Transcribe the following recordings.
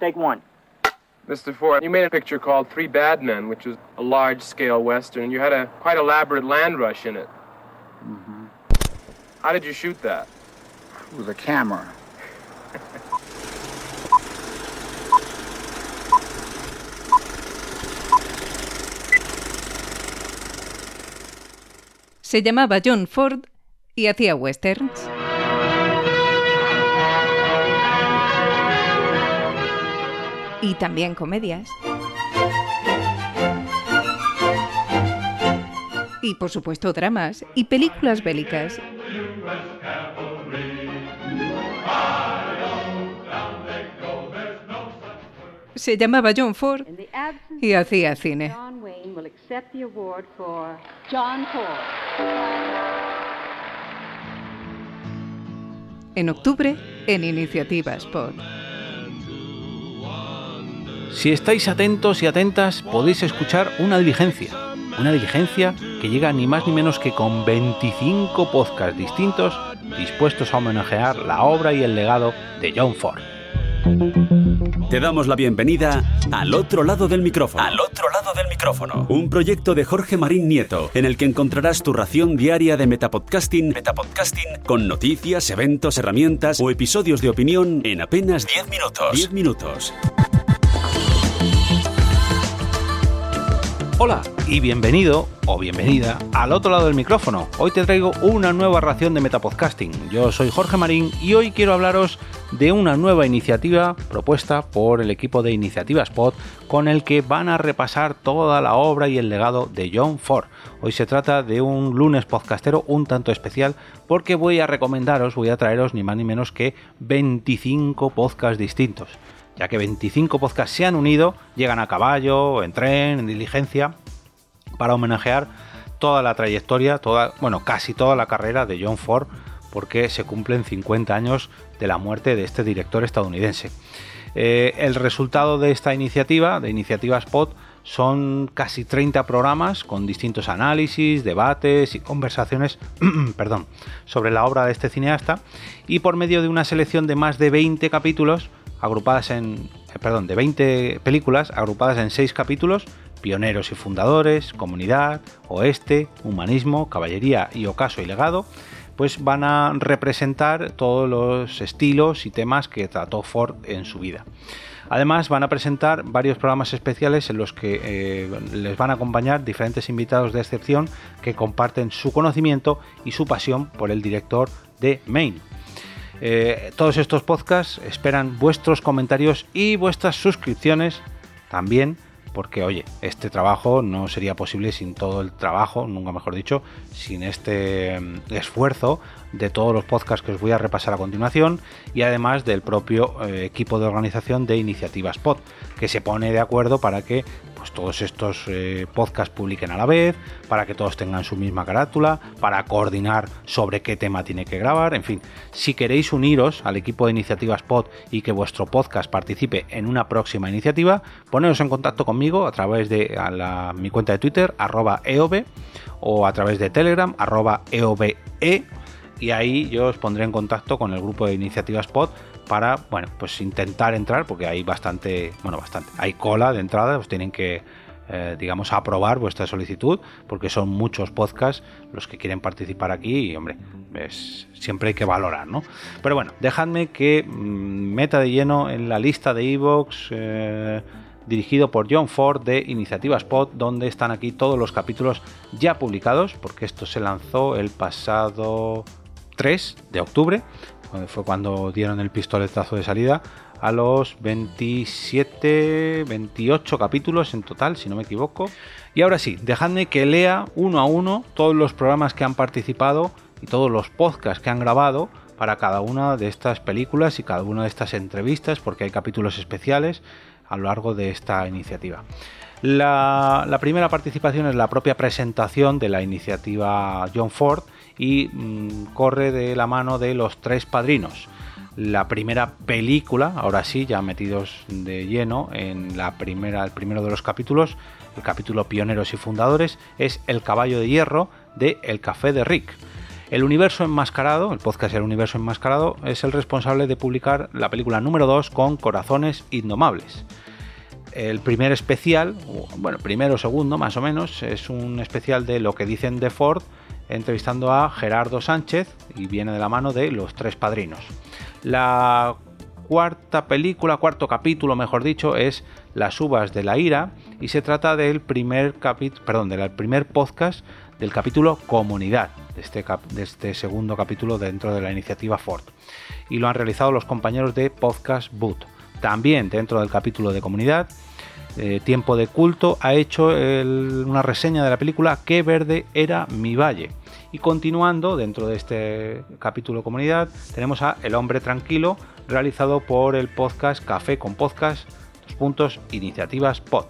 Take one. Mr. Ford, you made a picture called Three Bad Men, which was a large-scale western, and you had a quite elaborate land rush in it. Mm-hmm. How did you shoot that? With a camera. Se llamaba John Ford y hacía westerns. Y también comedias. Y por supuesto dramas y películas bélicas. Se llamaba John Ford y hacía cine. En octubre, en Iniciativa Spot. Si estáis atentos y atentas, podéis escuchar una diligencia. Una diligencia que llega ni más ni menos que con 25 podcasts distintos dispuestos a homenajear la obra y el legado de John Ford. Te damos la bienvenida al otro lado del micrófono. Al otro lado del micrófono. Un proyecto de Jorge Marín Nieto, en el que encontrarás tu ración diaria de metapodcasting, metapodcasting con noticias, eventos, herramientas o episodios de opinión en apenas 10 minutos. 10 minutos. Hola y bienvenido o bienvenida al otro lado del micrófono. Hoy te traigo una nueva ración de Metapodcasting. Yo soy Jorge Marín y hoy quiero hablaros de una nueva iniciativa propuesta por el equipo de Iniciativa Spot con el que van a repasar toda la obra y el legado de John Ford. Hoy se trata de un lunes podcastero un tanto especial porque voy a recomendaros, voy a traeros ni más ni menos que 25 podcasts distintos ya que 25 podcasts se han unido, llegan a caballo, en tren, en diligencia, para homenajear toda la trayectoria, toda, bueno, casi toda la carrera de John Ford, porque se cumplen 50 años de la muerte de este director estadounidense. Eh, el resultado de esta iniciativa, de Iniciativa Spot, son casi 30 programas con distintos análisis, debates y conversaciones perdón, sobre la obra de este cineasta y por medio de una selección de más de 20 capítulos agrupadas en, eh, perdón, de 20 películas agrupadas en 6 capítulos, pioneros y fundadores, comunidad, oeste, humanismo, caballería y ocaso y legado, pues van a representar todos los estilos y temas que trató Ford en su vida. Además van a presentar varios programas especiales en los que eh, les van a acompañar diferentes invitados de excepción que comparten su conocimiento y su pasión por el director de Maine. Eh, todos estos podcasts esperan vuestros comentarios y vuestras suscripciones también, porque oye, este trabajo no sería posible sin todo el trabajo, nunca mejor dicho, sin este mm, esfuerzo de todos los podcasts que os voy a repasar a continuación y además del propio eh, equipo de organización de Iniciativas Pod, que se pone de acuerdo para que pues, todos estos eh, podcasts publiquen a la vez, para que todos tengan su misma carátula, para coordinar sobre qué tema tiene que grabar, en fin, si queréis uniros al equipo de Iniciativas Pod y que vuestro podcast participe en una próxima iniciativa, poneros en contacto conmigo a través de mi cuenta de Twitter, arroba EOB, o a través de Telegram, arroba EOBE y ahí yo os pondré en contacto con el grupo de iniciativas pod para, bueno, pues intentar entrar, porque hay bastante, bueno, bastante, hay cola de entrada, os tienen que, eh, digamos, aprobar vuestra solicitud, porque son muchos podcasts los que quieren participar aquí y, hombre, siempre hay que valorar, ¿no? Pero bueno, dejadme que mm, meta de lleno en la lista de Evox. Eh, dirigido por John Ford de Iniciativa Spot, donde están aquí todos los capítulos ya publicados, porque esto se lanzó el pasado 3 de octubre, fue cuando dieron el pistoletazo de salida, a los 27, 28 capítulos en total, si no me equivoco. Y ahora sí, dejadme que lea uno a uno todos los programas que han participado y todos los podcasts que han grabado para cada una de estas películas y cada una de estas entrevistas, porque hay capítulos especiales a lo largo de esta iniciativa. La, primera participación es la propia presentación de la iniciativa John Ford y mm, corre de la mano de los tres padrinos. La primera película, ahora sí, ya metidos de lleno en la primera, el primero de los capítulos, el capítulo Pioneros y Fundadores, es El caballo de hierro de El Café de Rick. El Universo Enmascarado, el podcast El Universo Enmascarado, es el responsable de publicar la película número 2 con Corazones Indomables. El primer especial, bueno, primero o segundo más o menos, es un especial de lo que dicen de Ford, entrevistando a Gerardo Sánchez y viene de la mano de Los Tres Padrinos. La cuarta película, cuarto capítulo, mejor dicho, es Las uvas de la ira y se trata del primer perdón, del primer podcast del capítulo Comunidad, de este, de este segundo capítulo dentro de la iniciativa Ford. Y lo han realizado los compañeros de Podcast Boot. También dentro del capítulo de Comunidad, eh, Tiempo de Culto ha hecho una reseña de la película Qué verde era mi valle. Y continuando dentro de este capítulo Comunidad, tenemos a El hombre tranquilo, realizado por el podcast Café con Podcast, dos puntos, iniciativas Pod.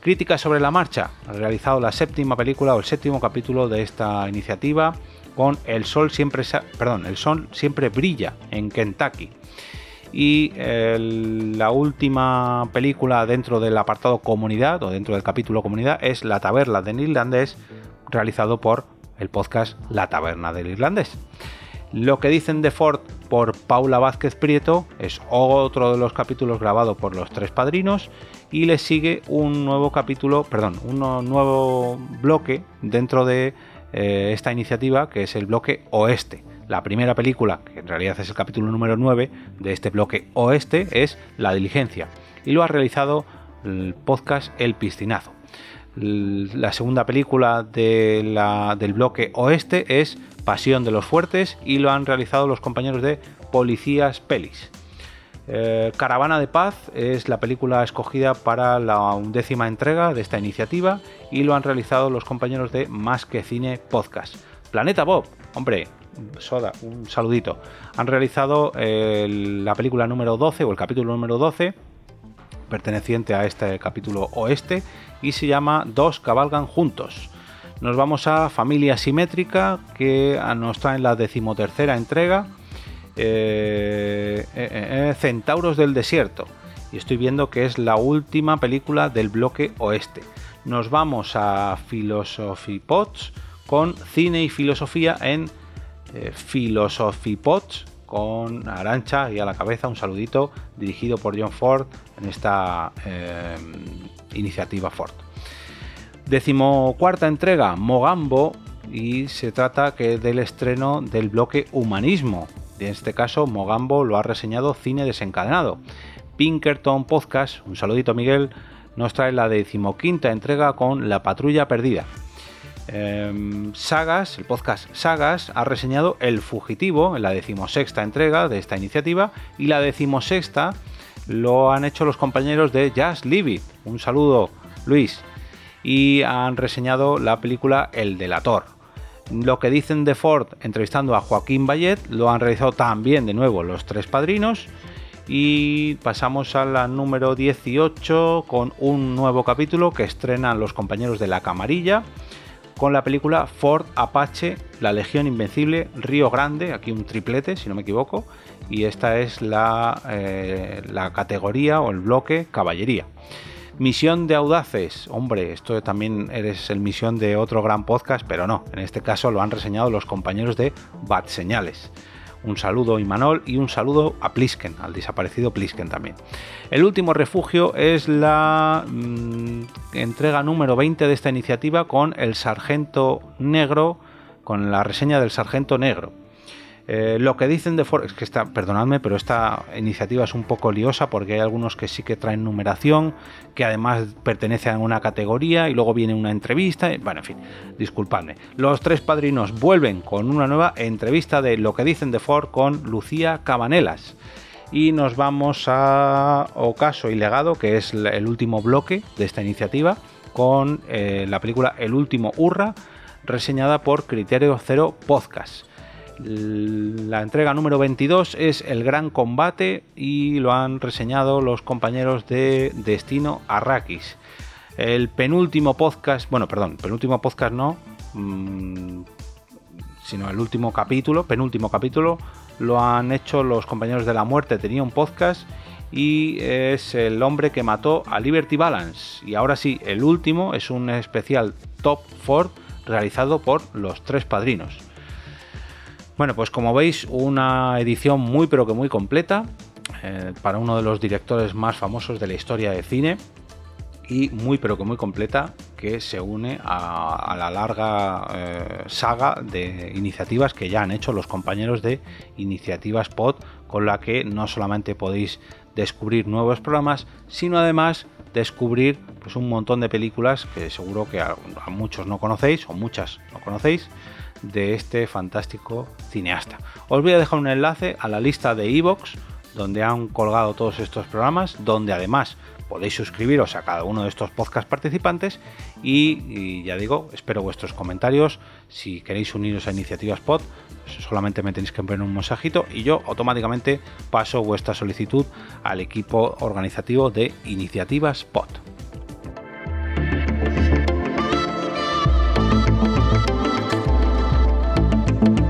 Críticas sobre la marcha, ha realizado la séptima película o el séptimo capítulo de esta iniciativa con El sol siempre, perdón, el sol siempre brilla en Kentucky. Y la última película dentro del apartado comunidad o dentro del capítulo comunidad es La taberna del irlandés, realizado por el podcast La taberna del irlandés. Lo que dicen de Ford por Paula Vázquez Prieto es otro de los capítulos grabado por los tres padrinos y le sigue un nuevo capítulo, perdón, un nuevo bloque dentro de eh, esta iniciativa que es el bloque oeste. La primera película, que en realidad es el capítulo número 9 de este bloque oeste, es La diligencia y lo ha realizado el podcast El Piscinazo. La segunda película del bloque oeste es Pasión de los Fuertes y lo han realizado los compañeros de Policías Pelis. Eh, Caravana de Paz es la película escogida para la undécima entrega de esta iniciativa y lo han realizado los compañeros de Más que Cine Podcast. Planeta Bob, hombre, Soda, un saludito. Han realizado la película número 12 o el capítulo número 12 perteneciente a este capítulo oeste y se llama Dos cabalgan juntos. Nos vamos a Familia Simétrica que nos trae la decimotercera entrega eh, eh, eh, Centauros del Desierto. Y estoy viendo que es la última película del bloque oeste. Nos vamos a Philosophy Pots con cine y filosofía en Philosophy Pots con Arancha y a la cabeza un saludito dirigido por John Ford en esta iniciativa Ford. Decimocuarta entrega, Mogambo, y se trata que del estreno del bloque Humanismo, en este caso, Mogambo lo ha reseñado Cine Desencadenado. Pinkerton Podcast, un saludito Miguel, nos trae la decimoquinta entrega con La Patrulla Perdida. Em, Sagas, el podcast Sagas, ha reseñado El Fugitivo en la decimosexta entrega de esta iniciativa y la decimosexta lo han hecho los compañeros de Jazz Libby. Un saludo, Luis. Y han reseñado la película El Delator. Lo que dicen de Ford entrevistando a Joaquín Bayet lo han realizado también de nuevo los tres padrinos. Y pasamos a la número 18 con un nuevo capítulo que estrenan los compañeros de La Camarilla con la película Ford Apache, La Legión Invencible, Río Grande, aquí un triplete si no me equivoco, y esta es la, eh, la categoría o el bloque Caballería. Misión de Audaces. Hombre, esto también eres el misión de otro gran podcast, pero no. En este caso lo han reseñado los compañeros de Bad Señales. Un saludo a Imanol y un saludo a Plisken, al desaparecido Plisken también. El último refugio es la mm, entrega número 20 de esta iniciativa con el Sargento Negro, con la reseña del Sargento Negro. Eh, lo que dicen de Ford, es que está, perdonadme, pero esta iniciativa es un poco liosa porque hay algunos que sí que traen numeración, que además pertenecen a una categoría y luego viene una entrevista. Bueno, en fin, disculpadme. Los tres padrinos vuelven con una nueva entrevista de lo que dicen de Ford con Lucía Cabanelas. Y nos vamos a Ocaso y Legado, que es el último bloque de esta iniciativa, con eh, la película El último Hurra, reseñada por Criterio Cero Podcast. La entrega número 22 es El Gran Combate y lo han reseñado los compañeros de Destino Arrakis. El penúltimo podcast, bueno, perdón, penúltimo podcast no, mm, sino el último capítulo, penúltimo capítulo, lo han hecho los compañeros de la muerte. Tenía un podcast y es el hombre que mató a Liberty Balance. Y ahora sí, el último es un especial Top Ford realizado por los tres padrinos. Bueno, pues como veis, una edición muy pero que muy completa eh, para uno de los directores más famosos de la historia de cine y muy pero que muy completa que se une a, la larga eh, saga de iniciativas que ya han hecho los compañeros de Iniciativas Pod con la que no solamente podéis descubrir nuevos programas sino además descubrir pues, un montón de películas que seguro que a, muchos no conocéis o muchas no conocéis de este fantástico cineasta. Os voy a dejar un enlace a la lista de Evox donde han colgado todos estos programas, donde además podéis suscribiros a cada uno de estos podcast participantes y, ya digo, espero vuestros comentarios. Si queréis uniros a Iniciativas Pod, solamente me tenéis que enviar un mensajito y yo automáticamente paso vuestra solicitud al equipo organizativo de Iniciativas Pod.